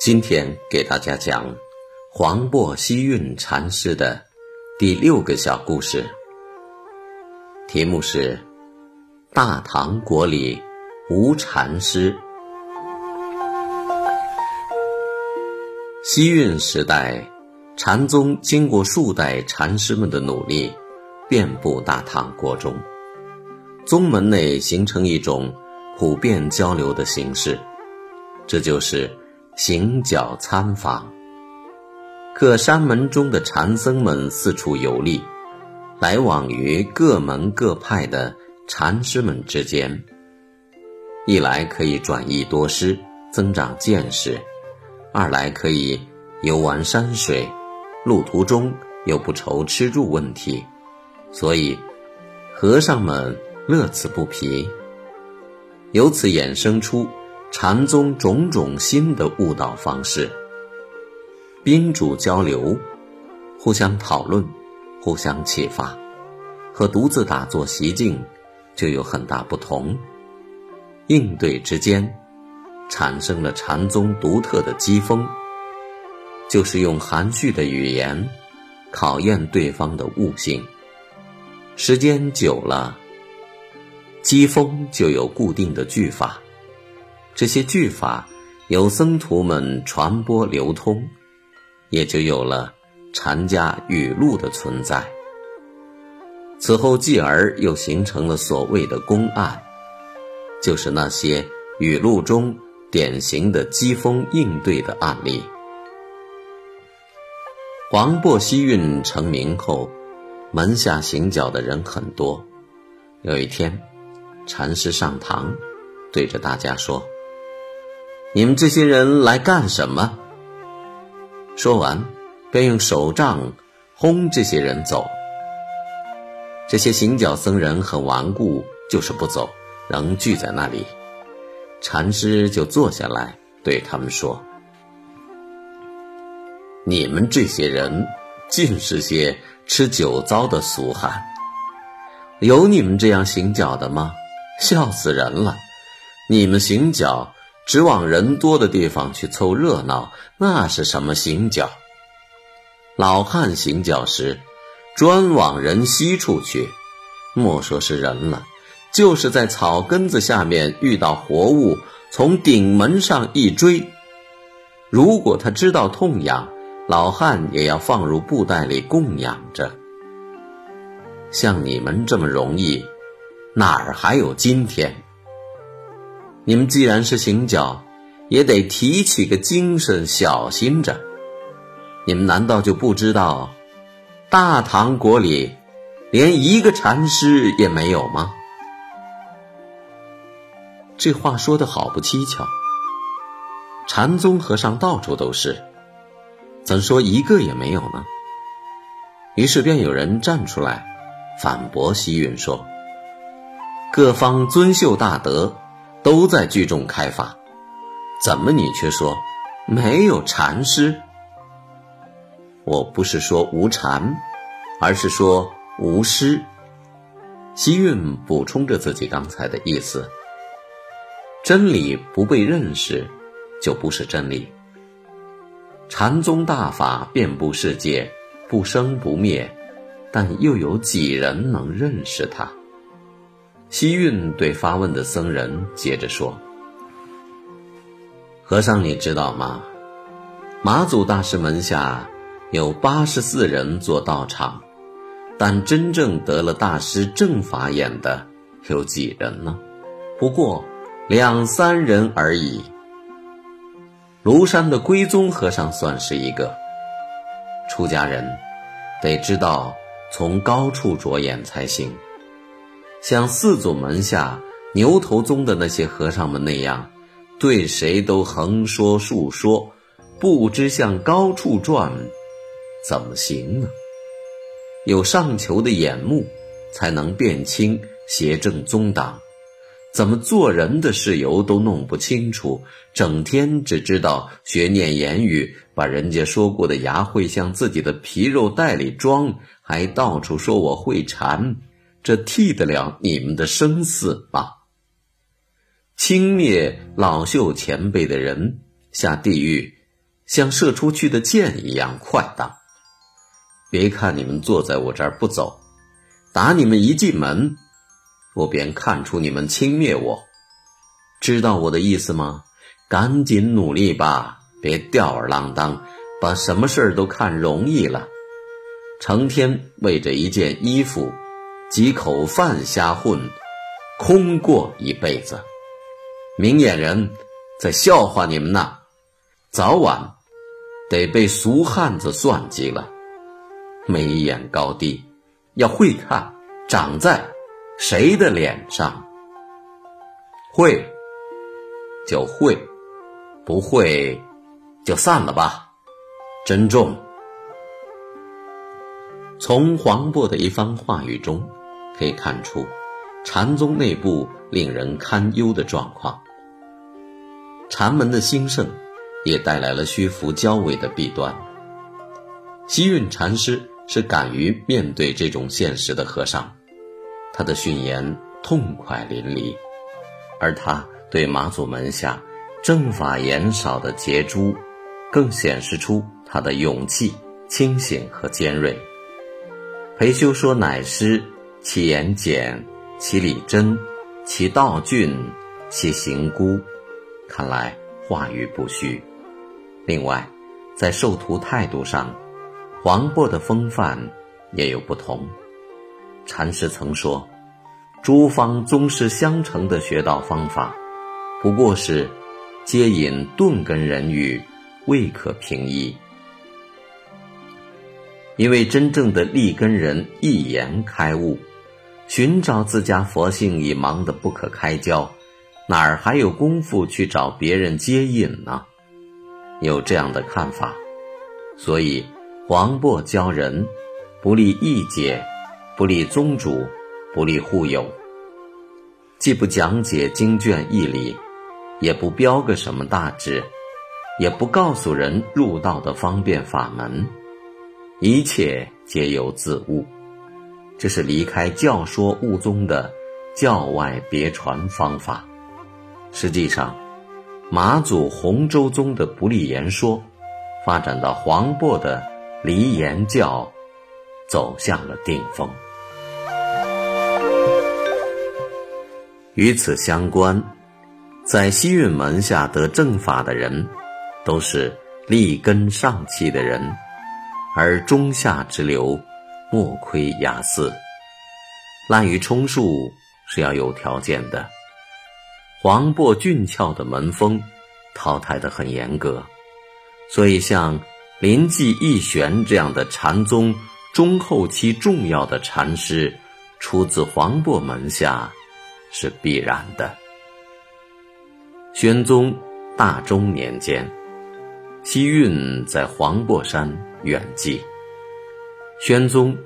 今天给大家讲黄檗希运禅师的第六个小故事，题目是《大唐国里无禅师》。西运时代，禅宗经过数代禅师们的努力，遍布大唐国中，宗门内形成一种普遍交流的形式，这就是。行脚参访，各山门中的禅僧们四处游历，来往于各门各派的禅师们之间。一来可以转益多师，增长见识；二来可以游玩山水，路途中又不愁吃住问题，所以和尚们乐此不疲。由此衍生出。禅宗种种新的悟道方式，宾主交流，互相讨论，互相启发，和独自打坐习静就有很大不同。应对之间，产生了禅宗独特的机锋，就是用含蓄的语言考验对方的悟性。时间久了，机锋就有固定的句法。这些句法由僧徒们传播流通，也就有了禅家语录的存在。此后继而又形成了所谓的公案，就是那些语录中典型的机锋应对的案例。黄檗希运成名后，门下行脚的人很多。有一天，禅师上堂，对着大家说。你们这些人来干什么？说完，便用手杖轰这些人走。这些行脚僧人很顽固，就是不走，仍聚在那里。禅师就坐下来，对他们说：“你们这些人，尽是些吃酒糟的俗汉。有你们这样行脚的吗？笑死人了！你们行脚。”只往人多的地方去凑热闹，那是什么行脚？老汉行脚时，专往人稀处去，莫说是人了，就是在草根子下面遇到活物，从顶门上一追，如果他知道痛痒，老汉也要放入布袋里供养着。像你们这么容易，哪儿还有今天？你们既然是行脚，也得提起个精神，小心着。你们难道就不知道，大唐国里连一个禅师也没有吗？这话说的好不蹊跷。禅宗和尚到处都是，怎说一个也没有呢？于是便有人站出来反驳西云说：“各方尊秀大德。”都在聚众开发，怎么你却说没有禅师？我不是说无禅，而是说无师。西运补充着自己刚才的意思：真理不被认识，就不是真理。禅宗大法遍布世界，不生不灭，但又有几人能认识它？西运对发问的僧人接着说：“和尚，你知道吗？马祖大师门下有八十四人做道场，但真正得了大师正法眼的有几人呢？不过两三人而已。庐山的归宗和尚算是一个。出家人得知道从高处着眼才行。”像四祖门下牛头宗的那些和尚们那样，对谁都横说竖说，不知向高处转，怎么行呢？有上求的眼目，才能辨清邪正宗党。怎么做人的事由都弄不清楚，整天只知道学念言语，把人家说过的牙会向自己的皮肉袋里装，还到处说我会禅，这替得了你们的生死吗？轻蔑老秀前辈的人下地狱，像射出去的箭一样快当。别看你们坐在我这儿不走，打你们一进门。我便看出你们轻蔑我，知道我的意思吗？赶紧努力吧，别吊儿郎当，把什么事儿都看容易了，成天为着一件衣服、几口饭瞎混，空过一辈子。明眼人在笑话你们呢，早晚得被俗汉子算计了。眉眼高低，要会看，长在。谁的脸上？会就会，不会就散了吧。珍重。从黄渤的一番话语中，可以看出禅宗内部令人堪忧的状况。禅门的兴盛，也带来了虚浮交伪的弊端。西运禅师是敢于面对这种现实的和尚。他的训言痛快淋漓，而他对马祖门下正法言少的杰诸，更显示出他的勇气、清醒和尖锐。裴修说：“乃师，其言简，其理真，其道俊，其行孤。”看来话语不虚。另外，在授徒态度上，黄渤的风范也有不同。禅师曾说：“诸方宗师相承的学道方法，不过是皆引钝根人语，未可平易。因为真正的立根人一言开悟，寻找自家佛性已忙得不可开交，哪儿还有功夫去找别人接引呢？有这样的看法，所以黄檗教人不立意解。”不立宗主，不立护友，既不讲解经卷义理，也不标个什么大志，也不告诉人入道的方便法门，一切皆由自悟。这是离开教说悟宗的教外别传方法。实际上，马祖洪州宗的不立言说，发展到黄渤的离言教，走向了顶峰。与此相关，在西运门下得正法的人，都是立根上气的人，而中下之流，莫亏雅思。滥竽充数是要有条件的。黄檗俊俏的门风，淘汰的很严格，所以像临济义玄这样的禅宗中后期重要的禅师，出自黄檗门下。是必然的。玄宗大中年间，西运在黄檗山远寄，宣宗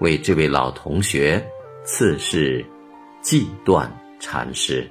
为这位老同学赐谥纪断禅师。